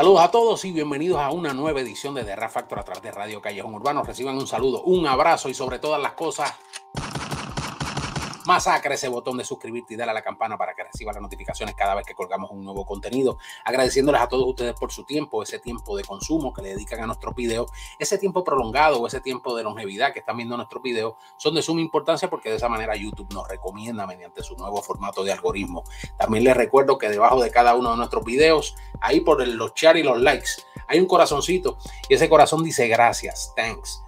Saludos a todos y bienvenidos a una nueva edición de The Rap Factor a través de Radio Callejón Urbano. Reciban un saludo, un abrazo y sobre todas las cosas, Masacre ese botón de suscribirte y darle a la campana para que reciba las notificaciones cada vez que colgamos un nuevo contenido. Agradeciéndoles a todos ustedes por su tiempo, ese tiempo de consumo que le dedican a nuestros videos, ese tiempo prolongado o ese tiempo de longevidad que están viendo nuestros videos, son de suma importancia porque de esa manera YouTube nos recomienda mediante su nuevo formato de algoritmo. También les recuerdo que debajo de cada uno de nuestros videos, ahí por los share y los likes, hay un corazoncito y ese corazón dice gracias, thanks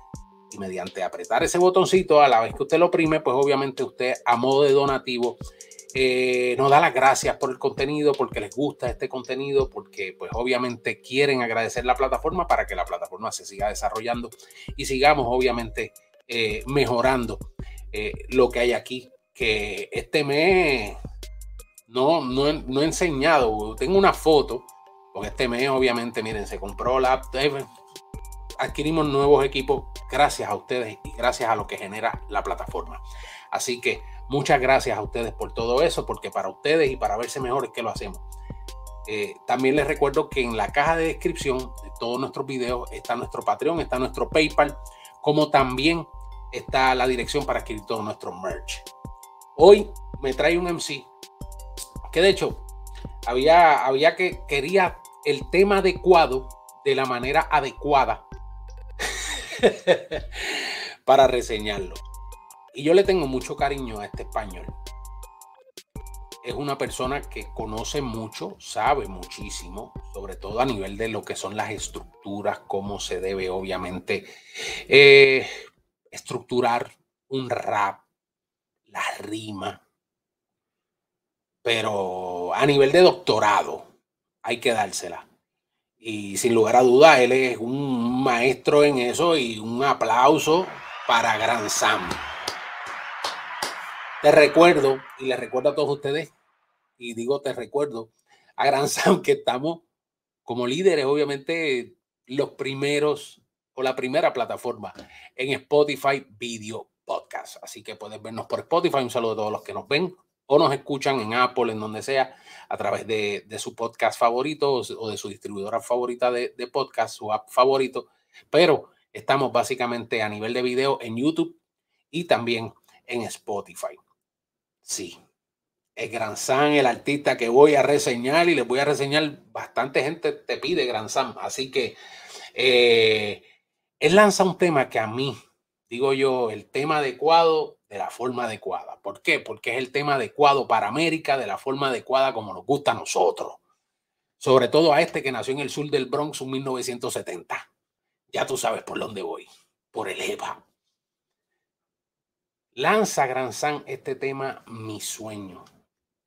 y mediante apretar ese botoncito a la vez que usted lo oprime, pues obviamente usted a modo de donativo eh, nos da las gracias por el contenido, porque les gusta este contenido, porque pues obviamente quieren agradecer la plataforma para que la plataforma se siga desarrollando y sigamos obviamente eh, mejorando eh, lo que hay aquí, que este mes no, no, no he enseñado, tengo una foto, porque este mes obviamente, miren, se compró la adquirimos nuevos equipos gracias a ustedes y gracias a lo que genera la plataforma. Así que muchas gracias a ustedes por todo eso, porque para ustedes y para verse mejor es que lo hacemos. Eh, también les recuerdo que en la caja de descripción de todos nuestros videos está nuestro Patreon, está nuestro PayPal, como también está la dirección para adquirir todo nuestro merch. Hoy me trae un MC que de hecho había, había que quería el tema adecuado de la manera adecuada para reseñarlo. Y yo le tengo mucho cariño a este español. Es una persona que conoce mucho, sabe muchísimo, sobre todo a nivel de lo que son las estructuras, cómo se debe obviamente eh, estructurar un rap, la rima. Pero a nivel de doctorado hay que dársela. Y sin lugar a duda, él es un maestro en eso y un aplauso para Gran Sam. Te recuerdo, y le recuerdo a todos ustedes, y digo te recuerdo, a Gran Sam que estamos como líderes, obviamente, los primeros o la primera plataforma en Spotify Video Podcast. Así que puedes vernos por Spotify. Un saludo a todos los que nos ven o nos escuchan en Apple, en donde sea, a través de, su podcast favorito o, de su distribuidora favorita de, podcast, su app favorito. Pero estamos básicamente a nivel de video en YouTube y también en Spotify. Sí, es Gran Sam, el artista que voy a reseñar y les voy a reseñar. Bastante gente te pide Gran Sam, así que eh, él lanza un tema que a mí, digo yo, el tema adecuado de la forma adecuada. ¿Por qué? Porque es el tema adecuado para América, de la forma adecuada como nos gusta a nosotros. Sobre todo a este que nació en el sur del Bronx en 1970. Ya tú sabes por dónde voy. Por el EVA. Lanza Gran San este tema Mi Sueño.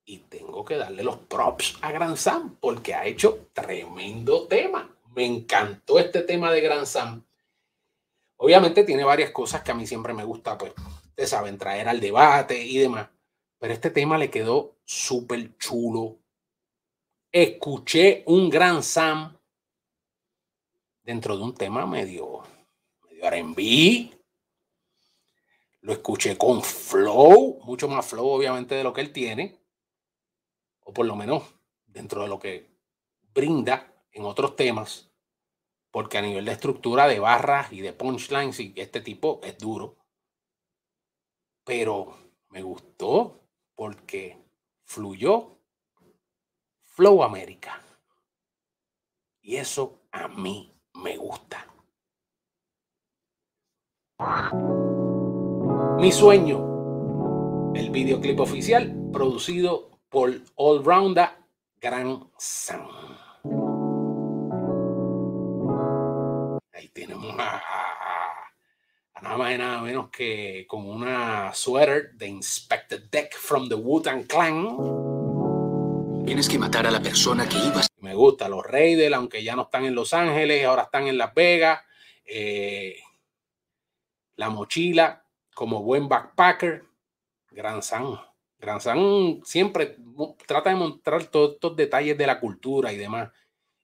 Y tengo que darle los props a Gran Sam porque ha hecho tremendo tema. Me encantó este tema de Gran Sam. Obviamente tiene varias cosas que a mí siempre me gusta pues ustedes saben, traer al debate y demás. Pero este tema le quedó súper chulo. Escuché un gran Sam dentro de un tema medio, medio RB. Lo escuché con flow, mucho más flow obviamente de lo que él tiene. O por lo menos dentro de lo que brinda en otros temas. Porque a nivel de estructura de barras y de punchlines, y este tipo es duro pero me gustó porque fluyó Flow América. Y eso a mí me gusta. Mi sueño, el videoclip oficial producido por All Rounder Gran Sam. Nada más y nada menos que con una sweater de Inspector Deck from the Wu-Tang Clan. Tienes que matar a la persona que ibas. Me gusta los Raiders, aunque ya no están en Los Ángeles, ahora están en Las Vegas. Eh, la mochila, como buen backpacker, Gran San. Gran San siempre trata de mostrar todos estos detalles de la cultura y demás.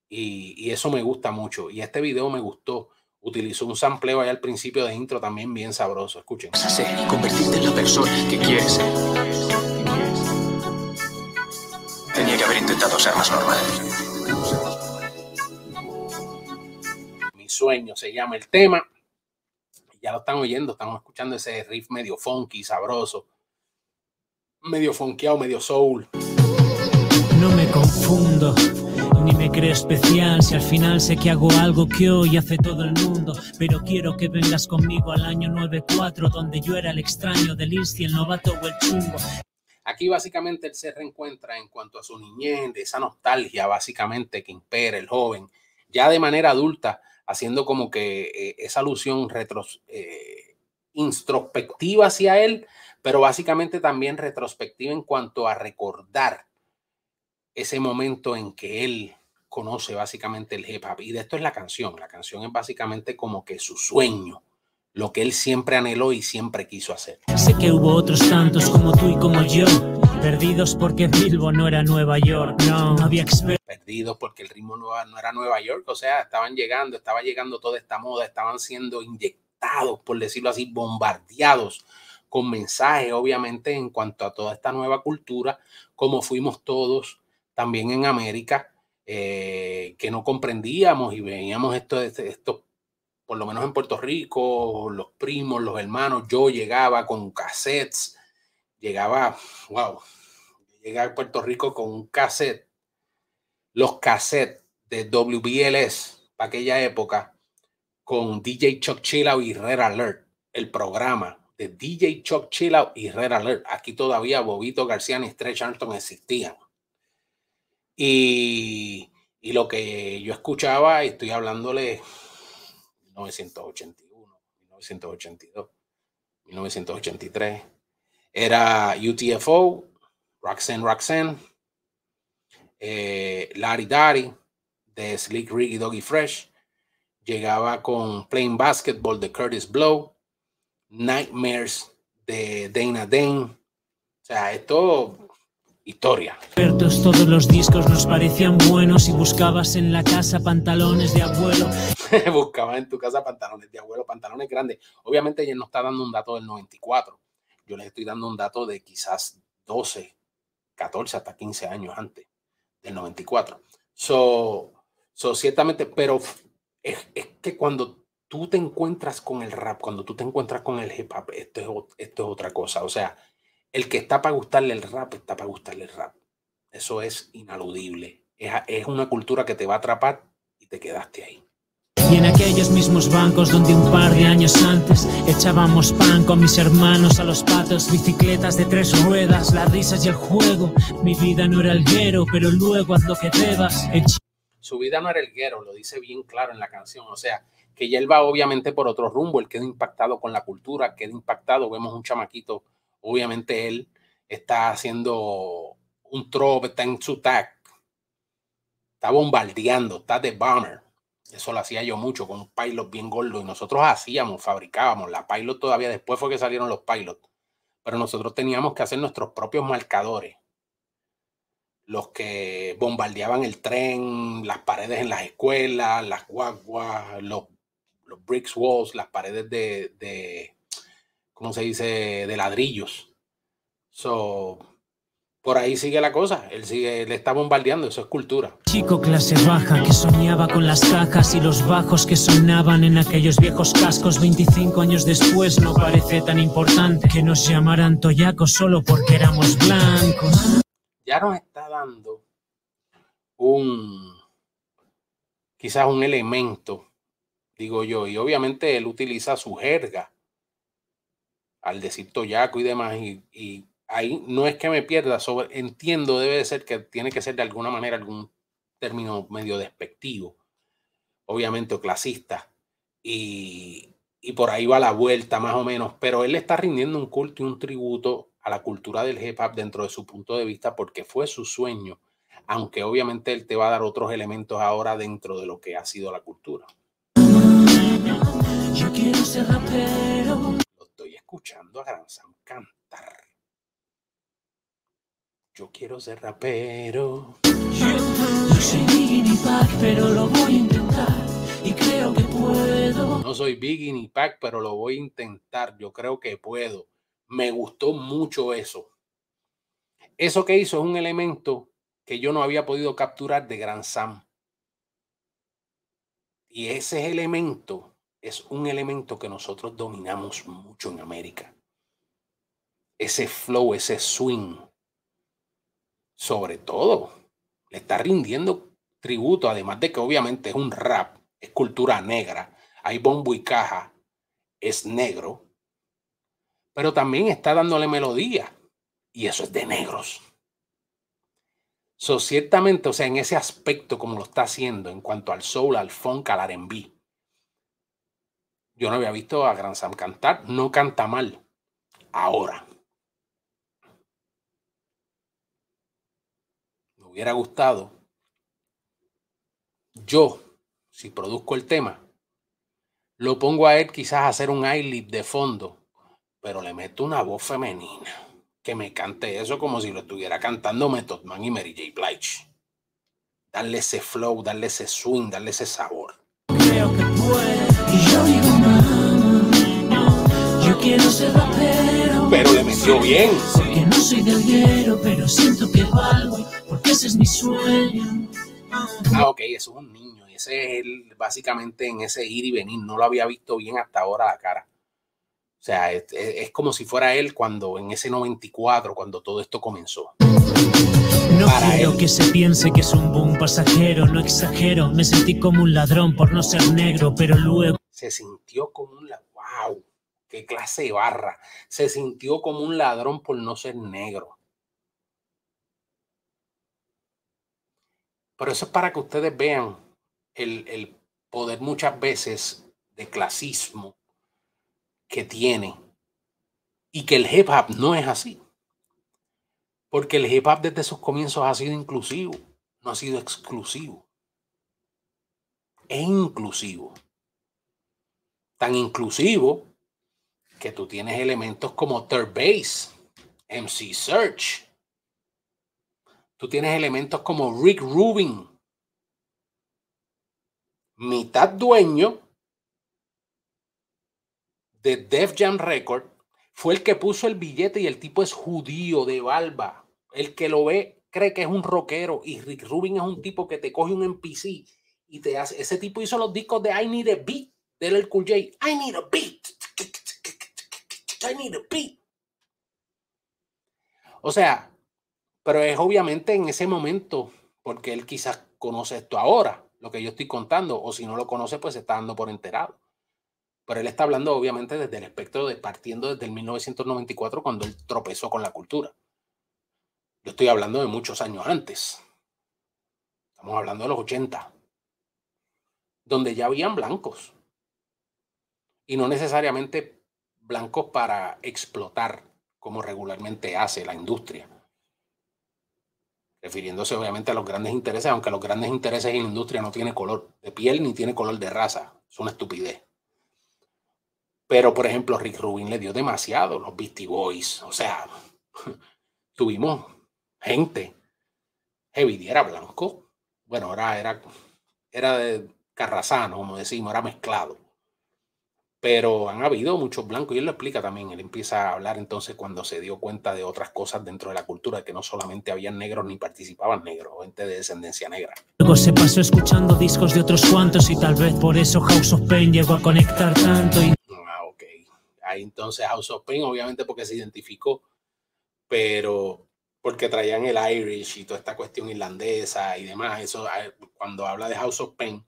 Y, y eso me gusta mucho. Y este video me gustó utilizó un sampleo ahí al principio de intro también bien sabroso. Escuchen. Ser y convertirte en la persona que quieres ser. Tenía que haber intentado ser más normal. sueño se llama el tema. Ya lo están oyendo, estamos escuchando ese riff medio funky, sabroso, medio funkeado, medio soul. No me confundo, me creo especial si al final sé que hago algo que hoy hace todo el mundo. Pero quiero que vengas conmigo al año 94, donde yo era el extraño del Insti, el novato o el chungo. Aquí básicamente él se reencuentra en cuanto a su niñez, de esa nostalgia básicamente que impera el joven, ya de manera adulta, haciendo como que eh, esa alusión retros, eh, introspectiva hacia él, pero básicamente también retrospectiva en cuanto a recordar ese momento en que él conoce básicamente el hip hop. Y de esto es la canción. La canción es básicamente como que su sueño, lo que él siempre anheló y siempre quiso hacer. Sé que hubo otros tantos como tú y como yo, perdidos porque Bilbo no era Nueva York, no, no había Perdidos porque el ritmo no, no era Nueva York, o sea, estaban llegando, estaba llegando toda esta moda, estaban siendo inyectados, por decirlo así, bombardeados con mensajes, obviamente, en cuanto a toda esta nueva cultura, como fuimos todos también en América, eh, que no comprendíamos y veíamos esto, esto, por lo menos en Puerto Rico, los primos, los hermanos, yo llegaba con cassettes, llegaba, wow, llegué a Puerto Rico con un cassette, los cassettes de WBLS para aquella época, con DJ Chuck Chillout y Red Alert, el programa de DJ Chuck Chillout y Red Alert. Aquí todavía Bobito García y Stretch Armstrong existían. Y, lo que yo escuchaba, y estoy hablándole 1981, 1982, 1983, era UTFO, Roxanne Roxanne, eh, Larry Daddy de Slick Rick y Doggy Fresh, llegaba con Playing Basketball de Curtis Blow, Nightmares de Dana Dane. O sea, esto historia. Todos los discos nos parecían buenos y buscabas en la casa pantalones de abuelo. buscabas en tu casa pantalones de abuelo, pantalones grandes. Obviamente ella no está dando un dato del 94. Yo les estoy dando un dato de quizás 12, 14, hasta 15 años antes del 94. So, so ciertamente, pero es, es que cuando tú te encuentras con el rap, cuando tú te encuentras con el hip hop, esto es, esto es otra cosa. O sea, el que está para gustarle el rap, está para gustarle el rap. Eso es inaludible. Es, una cultura que te va a atrapar y te quedaste ahí. Y en aquellos mismos bancos donde un par de años antes echábamos pan con mis hermanos a los patos, bicicletas de tres ruedas, las risas y el juego. Mi vida no era el guero, pero luego haz lo que debas. Su vida no era el guero, lo dice bien claro en la canción. O sea, que ya él va obviamente por otro rumbo, él queda impactado con la cultura, queda impactado. Vemos un chamaquito obviamente él está haciendo un trop, está en su tag, está bombardeando, está de bomber. Eso lo hacía yo mucho con un pilot bien gordo y nosotros hacíamos, fabricábamos. La pilot todavía después fue que salieron los pilots, pero nosotros teníamos que hacer nuestros propios marcadores. Los que bombardeaban el tren, las paredes en las escuelas, las guaguas, los bricks walls, las paredes de ¿cómo se dice? De ladrillos. So, por ahí sigue la cosa. Él sigue, le está bombardeando, eso es cultura. Chico clase baja que soñaba con las cajas y los bajos que sonaban en aquellos viejos cascos. 25 años después no parece tan importante que nos llamaran toyacos solo porque éramos blancos. Ya nos está dando un, quizás un elemento, digo yo, y obviamente él utiliza su jerga al decir toyaco y demás, y, ahí no es que me pierda, sobre, entiendo, debe de ser que tiene que ser de alguna manera algún término medio despectivo, obviamente, o clasista, y, y por ahí va la vuelta más o menos, pero él está rindiendo un culto y un tributo a la cultura del hip hop dentro de su punto de vista porque fue su sueño, aunque obviamente él te va a dar otros elementos ahora dentro de lo que ha sido la cultura. Yo quiero ser rapero escuchando a Gran Sam cantar. Yo quiero ser rapero. Yo, soy Biggie ni Pac, pero lo voy a intentar. Y creo que puedo. No soy Biggie ni Pac, pero lo voy a intentar. Yo creo que puedo. Me gustó mucho eso. Eso que hizo es un elemento que yo no había podido capturar de Gran Sam. Y ese elemento es un elemento que nosotros dominamos mucho en América. Ese flow, ese swing. Sobre todo, le está rindiendo tributo, además de que obviamente es un rap, es cultura negra, hay bombo y caja, es negro, pero también está dándole melodía y eso es de negros. So, ciertamente, o sea, en ese aspecto como lo está haciendo en cuanto al soul, al funk, al R&B, yo no había visto a Gran Sam cantar, no canta mal. Ahora. Me hubiera gustado yo, si produzco el tema, lo pongo a él quizás a hacer un eyelid de fondo, pero le meto una voz femenina que me cante eso como si lo estuviera cantando Method Man y Mary J. Blige. Darle ese flow, darle ese swing, darle ese sabor. Creo que Y yo digo, yo quiero ser rapero. Pero le metió bien. Porque no soy pero siento que valgo, porque ese es mi sueño. Ah, ok, eso es un niño. Y ese es él, básicamente, en ese ir y venir. No lo había visto bien hasta ahora la cara. O sea, es, como si fuera él cuando en ese 94, cuando todo esto comenzó. No quiero que se piense que es un boom pasajero, no exagero. Me sentí como un ladrón por no ser negro, pero luego. Se sintió como un. ¡Wow! ¡Qué clase de barra! Se sintió como un ladrón por no ser negro. Pero eso es para que ustedes vean el, poder muchas veces de clasismo que tiene y que el hip hop no es así. Porque el hip hop desde sus comienzos ha sido inclusivo, no ha sido exclusivo. Es inclusivo. Tan inclusivo que tú tienes elementos como third base, MC Search, Tú tienes elementos como Rick Rubin, mitad dueño de Def Jam Record, fue el que puso el billete y el tipo es judío de barba. El que lo ve cree que es un rockero y Rick Rubin es un tipo que te coge un NPC y te hace. Ese tipo hizo los discos de I Need a Beat del El Cool J. I need a beat. I need. O sea, pero es obviamente en ese momento, porque él quizás conoce esto ahora, lo que yo estoy contando, o si no lo conoce, pues se está dando por enterado. Pero él está hablando obviamente desde el espectro de partiendo desde el 1994 cuando él tropezó con la cultura. Yo estoy hablando de muchos años antes. Estamos hablando de los 80, donde ya habían blancos. Y no necesariamente blancos para explotar, como regularmente hace la industria. Refiriéndose obviamente a los grandes intereses, aunque los grandes intereses en la industria no tiene color de piel ni tiene color de raza, es una estupidez. Pero, por ejemplo, Rick Rubin le dio demasiado, los Beastie Boys, o sea, tuvimos gente, Heavy era blanco, bueno, ahora era, era de carrazano, como decimos, era mezclado pero han habido muchos blancos y él lo explica también. Él empieza a hablar entonces cuando se dio cuenta de otras cosas dentro de la cultura, que no solamente habían negros ni participaban negros, gente de descendencia negra. Luego se pasó escuchando discos de otros cuantos y tal vez por eso House of Pain llegó a conectar tanto. Y... Ah, ok. Ahí entonces House of Pain, obviamente porque se identificó, pero porque traían el Irish y toda esta cuestión irlandesa y demás. Eso, ah, cuando habla de House of Pain,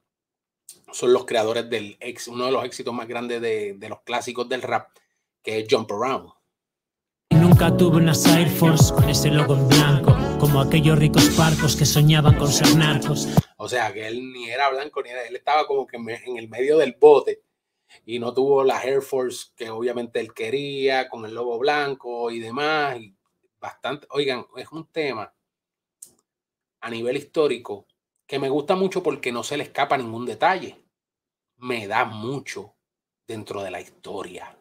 son los creadores del ex, uno de los éxitos más grandes de, de los clásicos del rap, que es Jump Around. Nunca tuve una Air Force con ese logo en blanco, como aquellos ricos parcos que soñaban con ser narcos. O sea, que él ni era blanco ni era, él estaba como que en el medio del bote y no tuvo la Air Force que obviamente él quería, con el logo blanco y demás. Y bastante, oigan, es un tema a nivel histórico que me gusta mucho porque no se le escapa ningún detalle. Me da mucho dentro de la historia.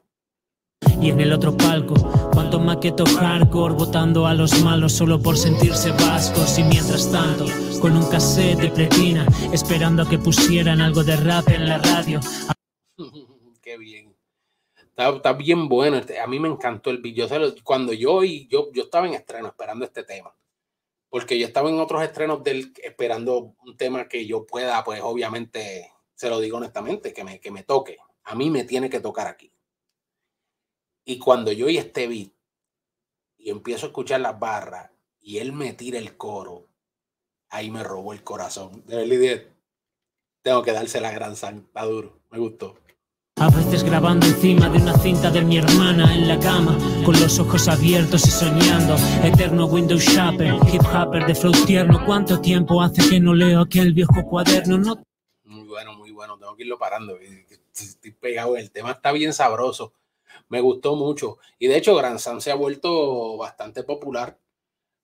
Y en el otro palco, cuanto maqueto hardcore, votando a los malos solo por sentirse vascos. Y mientras tanto, con un cassette de pretina, esperando a que pusieran algo de rap en la radio. Qué bien. Está, bien bueno. Este, a mí me encantó el video. Cuando yo, y yo, yo estaba en estreno esperando este tema porque yo estaba en otros estrenos del esperando un tema que yo pueda, pues obviamente Se lo digo honestamente, que me, que me toque. A mí me tiene que tocar aquí. Y cuando yo oí este beat y empiezo a escuchar las barras y él me tira el coro, ahí me robó el corazón. De verdad, tengo que darse la gran santa duro. Me gustó. A veces grabando encima de una cinta de mi hermana en la cama, con los ojos abiertos y soñando. Eterno Windows Shopper, hip hopper de flow tierno. ¿Cuánto tiempo hace que no leo aquel viejo cuaderno? No... Muy bueno, muy bueno. Tengo que irlo parando. Estoy pegado. El tema está bien sabroso. Me gustó mucho. Y de hecho, Gran Sam se ha vuelto bastante popular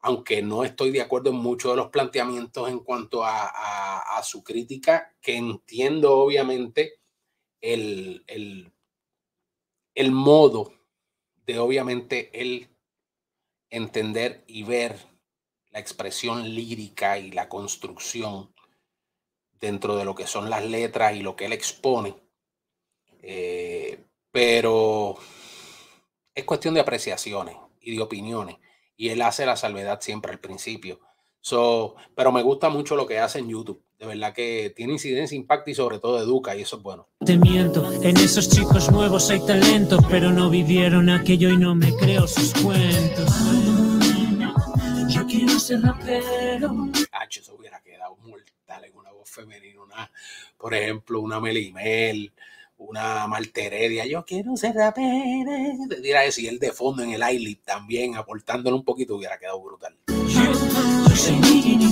aunque no estoy de acuerdo en muchos de los planteamientos en cuanto a, su crítica, que entiendo obviamente el, el, modo de obviamente él entender y ver la expresión lírica y la construcción dentro de lo que son las letras y lo que él expone. Eh, pero es cuestión de apreciaciones y de opiniones y él hace la salvedad siempre al principio. So, pero me gusta mucho lo que hace en YouTube. De verdad que tiene incidencia, impacto y sobre todo educa y eso es bueno. Te miento, en esos chicos nuevos hay talento, pero no vivieron aquello y no me creo sus cuentos. Yo quiero ser rapero. Cacho, eso hubiera quedado mortal en una voz femenina, una, por ejemplo, una Melimel, una Malteredia, yo quiero ser rapero. Dirá eso, y él de fondo en el iLip también, aportándole un poquito, hubiera quedado brutal.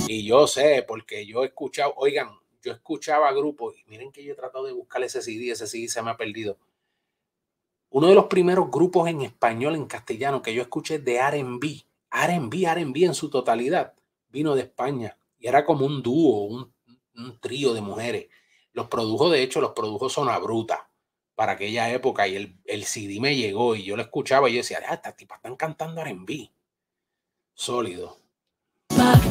Y yo sé, porque yo he escuchado, oigan, yo escuchaba grupos, y miren que yo he tratado de buscar ese CD, ese CD se me ha perdido. Uno de los primeros grupos en español, en castellano, que yo escuché de RB, RB, RB en su totalidad, vino de España. Y era como un dúo, un, trío de mujeres los produjo, de hecho, los produjo Zona Bruta para aquella época y el, el CD me llegó y yo lo escuchaba y yo decía, ah, estas tipas están cantando R&B. Sólido.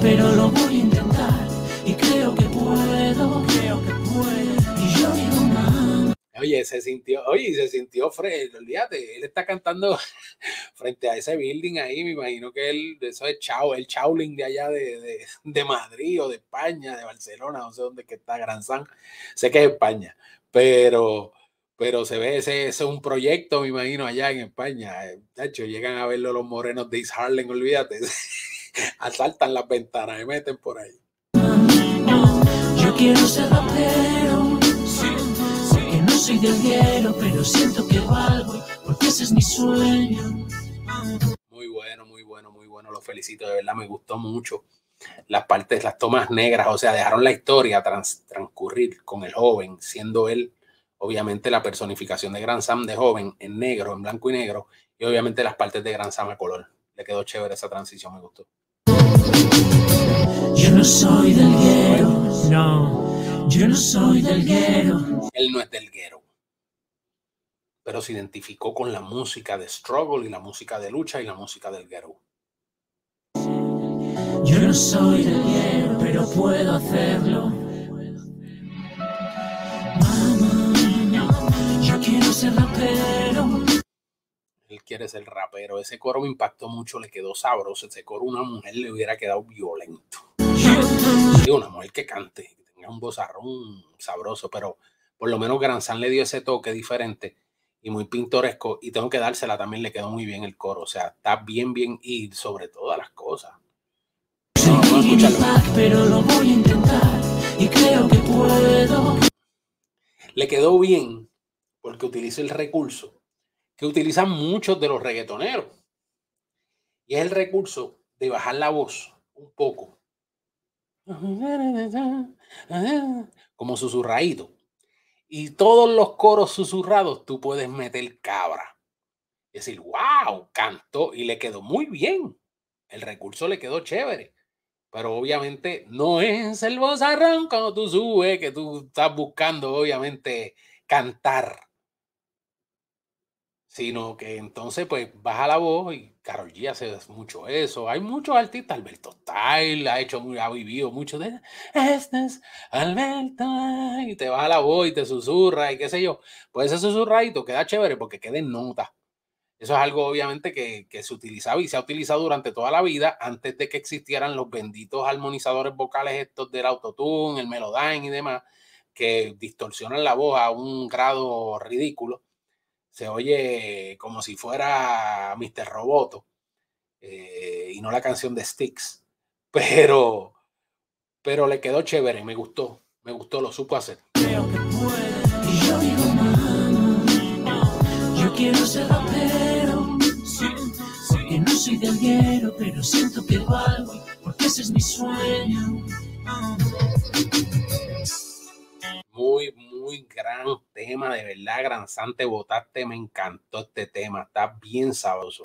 Pero lo voy a intentar. Y creo que puedo, creo que puedo. Y yo digo, Oye, se sintió, oye, se sintió Fred, olvídate, él está cantando frente a ese building ahí, me imagino que él, eso es Chao, el Chauling de allá de, de, Madrid o de España, de Barcelona, no sé dónde que está Gran San, sé que es España, pero, pero se ve, ese, es un proyecto, me imagino, allá en España, de hecho, llegan a verlo los morenos de East Harlem, olvídate, asaltan las ventanas, y meten por ahí. Yo quiero ser soy del hielo, pero siento que valgo, porque ese es mi sueño. Muy bueno, muy bueno, muy bueno. Lo felicito, de verdad, me gustó mucho. Las partes, las tomas negras, o sea, dejaron la historia transcurrir con el joven, siendo él, obviamente, la personificación de Gran Sam de joven en negro, en blanco y negro, y obviamente las partes de Gran Sam a color. Le quedó chévere esa transición, me gustó. Yo no soy del hielo, no. Yo no soy del guero. Él no es del guero. Pero se identificó con la música de struggle y la música de lucha y la música del guero. Yo no soy del guero, pero puedo hacerlo. Él quiere ser rapero. Ese coro me impactó mucho, le quedó sabroso. Ese coro una mujer le hubiera quedado violento. Sí, una mujer que cante, un bozarrón sabroso, pero por lo menos Gran San le dio ese toque diferente y muy pintoresco y tengo que dársela también le quedó muy bien el coro, o sea, está bien bien y sobre todas las cosas. pero lo voy a intentar y creo que puedo. Le quedó bien porque utiliza el recurso que utilizan muchos de los reggaetoneros y es el recurso de bajar la voz un poco como susurradito. Y todos los coros susurrados tú puedes meter cabra. Es decir, wow, cantó y le quedó muy bien. El recurso le quedó chévere. Pero obviamente no es el vozarrón cuando tú subes, que tú estás buscando obviamente cantar sino que entonces pues baja la voz y Carol G hace mucho eso. Hay muchos artistas, Alberto Style ha hecho, ha vivido mucho de este es Alberto y te baja la voz y te susurra y qué sé yo. Pues ese susurradito queda chévere porque queda en nota. Eso es algo obviamente que, que, se utilizaba y se ha utilizado durante toda la vida antes de que existieran los benditos armonizadores vocales estos del autotune, el melodyne y demás que distorsionan la voz a un grado ridículo. Se oye como si fuera Mr. Roboto eh, y no la canción de Sticks, pero, pero le quedó chévere, me gustó, me gustó, lo supo hacer. Creo que puede. Y yo digo, mano, yo quiero ser rapero. Porque no soy del guero, pero siento que valgo, porque ese es mi sueño. De verdad, gran sante, votaste, me encantó este tema, está bien sabroso.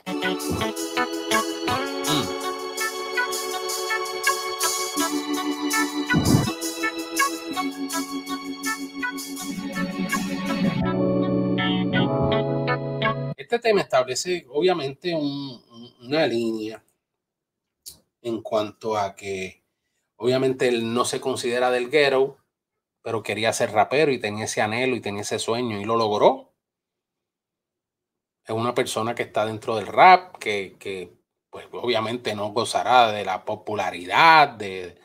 Este tema establece obviamente un- un- una línea en cuanto a que obviamente él no se considera del ghetto, pero quería ser rapero y tenía ese anhelo y tenía ese sueño y lo logró. Es una persona que está dentro del rap, que, que, pues obviamente no gozará de la popularidad, de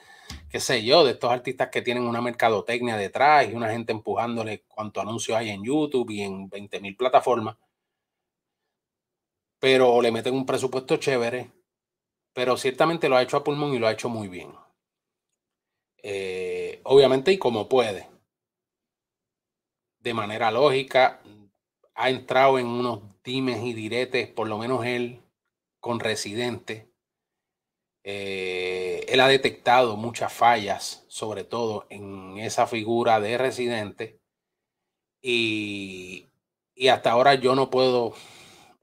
qué sé yo, de estos artistas que tienen una mercadotecnia detrás y una gente empujándole cuanto anuncios hay en YouTube y en 20 mil plataformas. Pero le meten un presupuesto chévere, pero ciertamente lo ha hecho a pulmón y lo ha hecho muy bien. Eh, obviamente y como puede. De manera lógica, ha entrado en unos dimes y diretes, por lo menos él, con Residente. Eh, él ha detectado muchas fallas, sobre todo en esa figura de Residente. Y, y hasta ahora yo no puedo,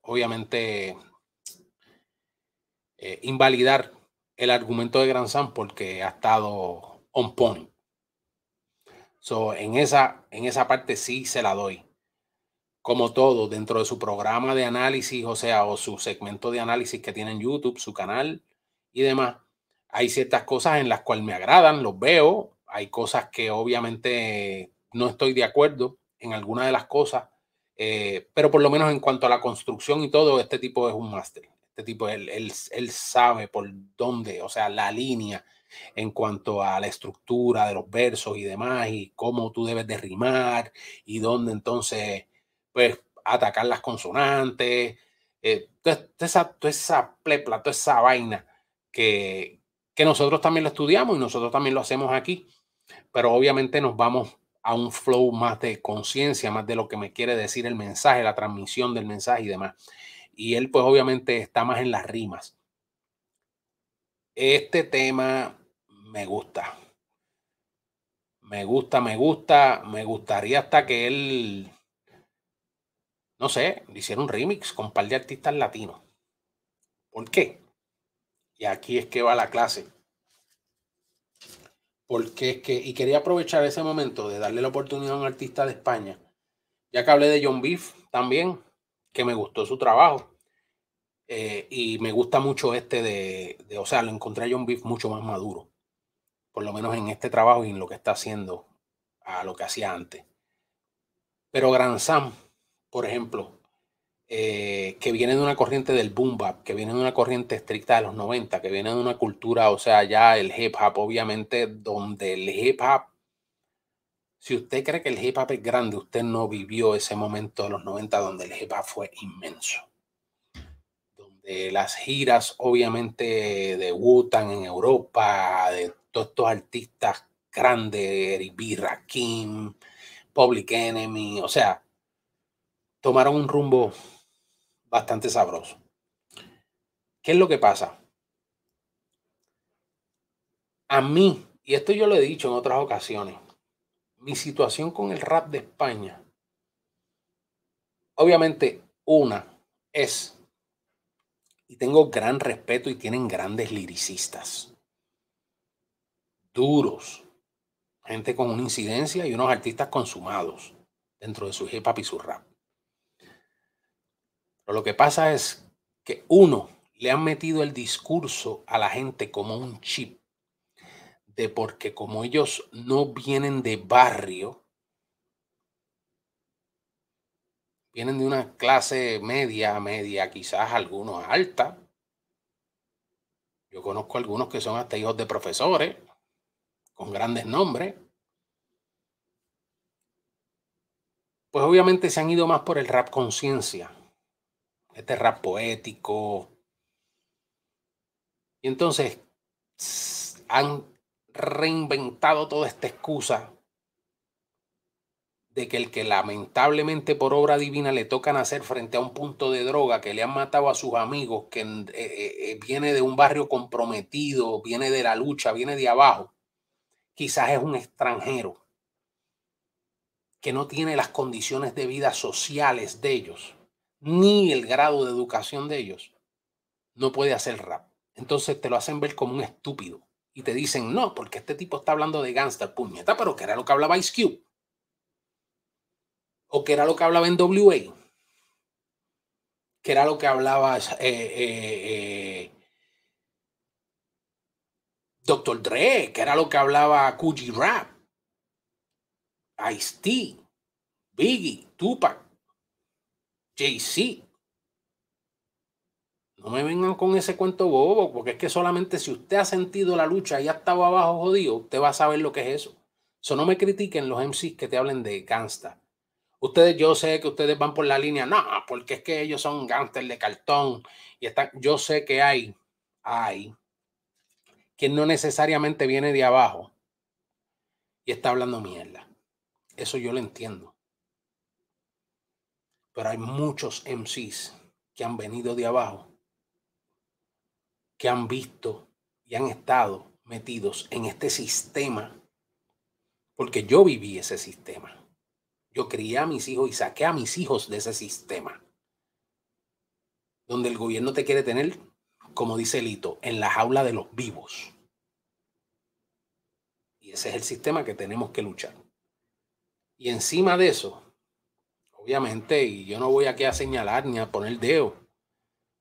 obviamente, eh, invalidar el argumento de Gran Sam porque ha estado on point. So, en, esa, en esa parte sí se la doy. Como todo, dentro de su programa de análisis, o sea, o su segmento de análisis que tiene en YouTube, su canal y demás, hay ciertas cosas en las cuales me agradan, los veo. Hay cosas que obviamente no estoy de acuerdo en alguna de las cosas, eh, pero por lo menos en cuanto a la construcción y todo, este tipo es un máster. Este tipo, él, él, él sabe por dónde, o sea, la línea en cuanto a la estructura de los versos y demás, y cómo tú debes de rimar, y dónde entonces, pues, atacar las consonantes, eh, toda, esa, esa plepla, toda esa vaina que, que nosotros también lo estudiamos y nosotros también lo hacemos aquí, pero obviamente nos vamos a un flow más de conciencia, más de lo que me quiere decir el mensaje, la transmisión del mensaje y demás. Y él pues obviamente está más en las rimas. Este tema me gusta. Me gusta, me gusta, me gustaría hasta que él, no sé, hiciera un remix con un par de artistas latinos. ¿Por qué? Y aquí es que va la clase. Porque es que, y quería aprovechar ese momento de darle la oportunidad a un artista de España, ya que hablé de John Beef también, que me gustó su trabajo. Eh, y me gusta mucho este de, de, o sea, lo encontré a John Beef mucho más maduro, por lo menos en este trabajo y en lo que está haciendo a lo que hacía antes. Pero Gran Sam, por ejemplo, eh, que viene de una corriente del boom bap, que viene de una corriente estricta de los 90, que viene de una cultura, o sea, ya el hip hop, obviamente, donde el hip hop, si usted cree que el hip hop es grande, usted no vivió ese momento de los 90 donde el hip hop fue inmenso. Donde las giras, obviamente, de Wu-Tang en Europa, de todos estos artistas grandes, Eric B. Rakim, Public Enemy, o sea, tomaron un rumbo bastante sabroso. ¿Qué es lo que pasa? A mí, y esto yo lo he dicho en otras ocasiones, mi situación con el rap de España, obviamente una es, y tengo gran respeto y tienen grandes liricistas, duros, gente con una incidencia y unos artistas consumados dentro de su hip hop y su rap. Pero lo que pasa es que uno le han metido el discurso a la gente como un chip de porque como ellos no vienen de barrio, vienen de una clase media, media, quizás algunos alta. Yo conozco algunos que son hasta hijos de profesores, con grandes nombres. pues obviamente se han ido más por el rap conciencia, este rap poético. Y entonces han reinventado toda esta excusa de que el que lamentablemente por obra divina le toca nacer frente a un punto de droga, que le han matado a sus amigos, que eh, eh, eh, viene de un barrio comprometido, viene de la lucha, viene de abajo, quizás es un extranjero que no tiene las condiciones de vida sociales de ellos, ni el grado de educación de ellos, no puede hacer rap. Entonces te lo hacen ver como un estúpido y te dicen, no, porque este tipo está hablando de gangster, puñeta, pero que era lo que hablaba Ice Cube o que era lo que hablaba en WA, que era lo que hablaba eh, eh, eh, Dr. Dre, que era lo que hablaba Coogee Rap, Ice-T, Biggie, Tupac, Jay-Z. No me vengan con ese cuento bobo, porque es que solamente si usted ha sentido la lucha y ha estado abajo jodido, usted va a saber lo que es eso. Eso no me critiquen los MCs que te hablen de gangsta. Ustedes, yo sé que ustedes van por la línea, no, porque es que ellos son gánster de cartón y están, yo sé que hay, hay, quien no necesariamente viene de abajo y está hablando mierda. Eso yo lo entiendo. Pero hay muchos MCs que han venido de abajo, que han visto y han estado metidos en este sistema, porque yo viví ese sistema. Yo crié a mis hijos y saqué a mis hijos de ese sistema. Donde el gobierno te quiere tener, como dice Lito, en la jaula de los vivos. Y ese es el sistema que tenemos que luchar. Y encima de eso, obviamente, y yo no voy aquí a señalar ni a poner dedo,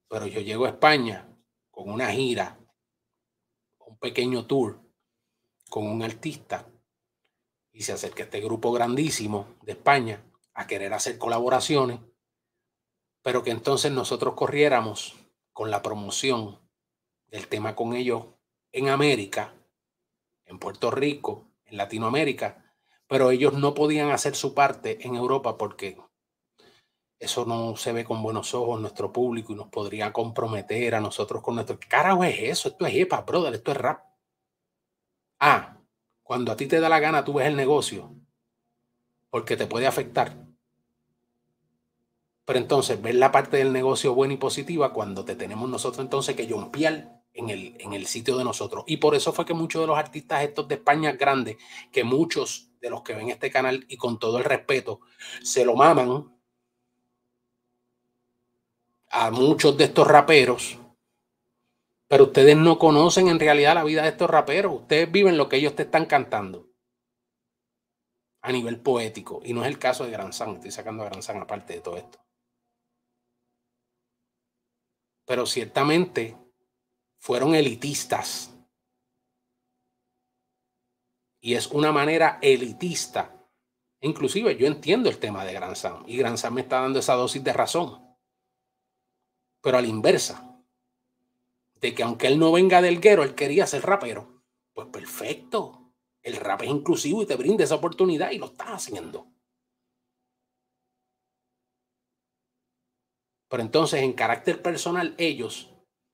pero yo llego a España con una gira, un pequeño tour, con un artista y se acerca este grupo grandísimo de España a querer hacer colaboraciones, pero que entonces nosotros corriéramos con la promoción del tema con ellos en América, en Puerto Rico, en Latinoamérica, pero ellos no podían hacer su parte en Europa porque eso no se ve con buenos ojos nuestro público y nos podría comprometer a nosotros con nuestro... ¿Qué carajo es eso? Esto es hip brother, esto es rap. Ah, cuando a ti te da la gana, tú ves el negocio, porque te puede afectar. Pero entonces, ver la parte del negocio buena y positiva cuando te tenemos nosotros entonces que jumpear en el, en el sitio de nosotros. Y por eso fue que muchos de los artistas estos de España grandes, que muchos de los que ven este canal y con todo el respeto, se lo maman a muchos de estos raperos pero ustedes no conocen en realidad la vida de estos raperos. Ustedes viven lo que ellos te están cantando a nivel poético. Y no es el caso de Gran San. Estoy sacando a Gran aparte de todo esto. Pero ciertamente fueron elitistas. Y es una manera elitista. Inclusive yo entiendo el tema de Gran San. Y Gran San me está dando esa dosis de razón. Pero a la inversa de que aunque él no venga del guero, él quería ser rapero. Pues perfecto. El rap es inclusivo y te brinda esa oportunidad y lo estás haciendo. Pero entonces en carácter personal ellos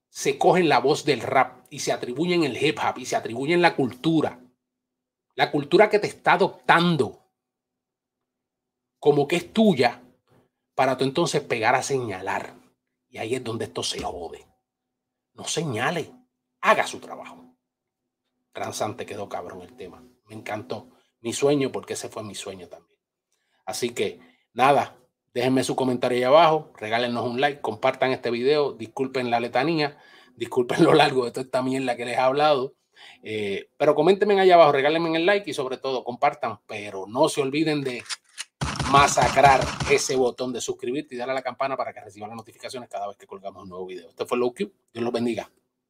se cogen la voz del rap y se atribuyen el hip hop y se atribuyen la cultura. La cultura que te está adoptando como que es tuya para tú entonces pegar a señalar. Y ahí es donde esto se jode no señale, haga su trabajo. Transante quedó cabrón el tema. Me encantó. Mi sueño, porque ese fue mi sueño también. Así que nada, déjenme su comentario ahí abajo, regálenos un like, compartan este video, disculpen la letanía, disculpen lo largo de toda esta mierda que les he hablado. Eh, pero coméntenme allá abajo, regálenme el like y sobre todo compartan, pero no se olviden de masacrar ese botón de suscribirte y darle a la campana para que reciban las notificaciones cada vez que colgamos un nuevo video. Este fue Low Dios los bendiga.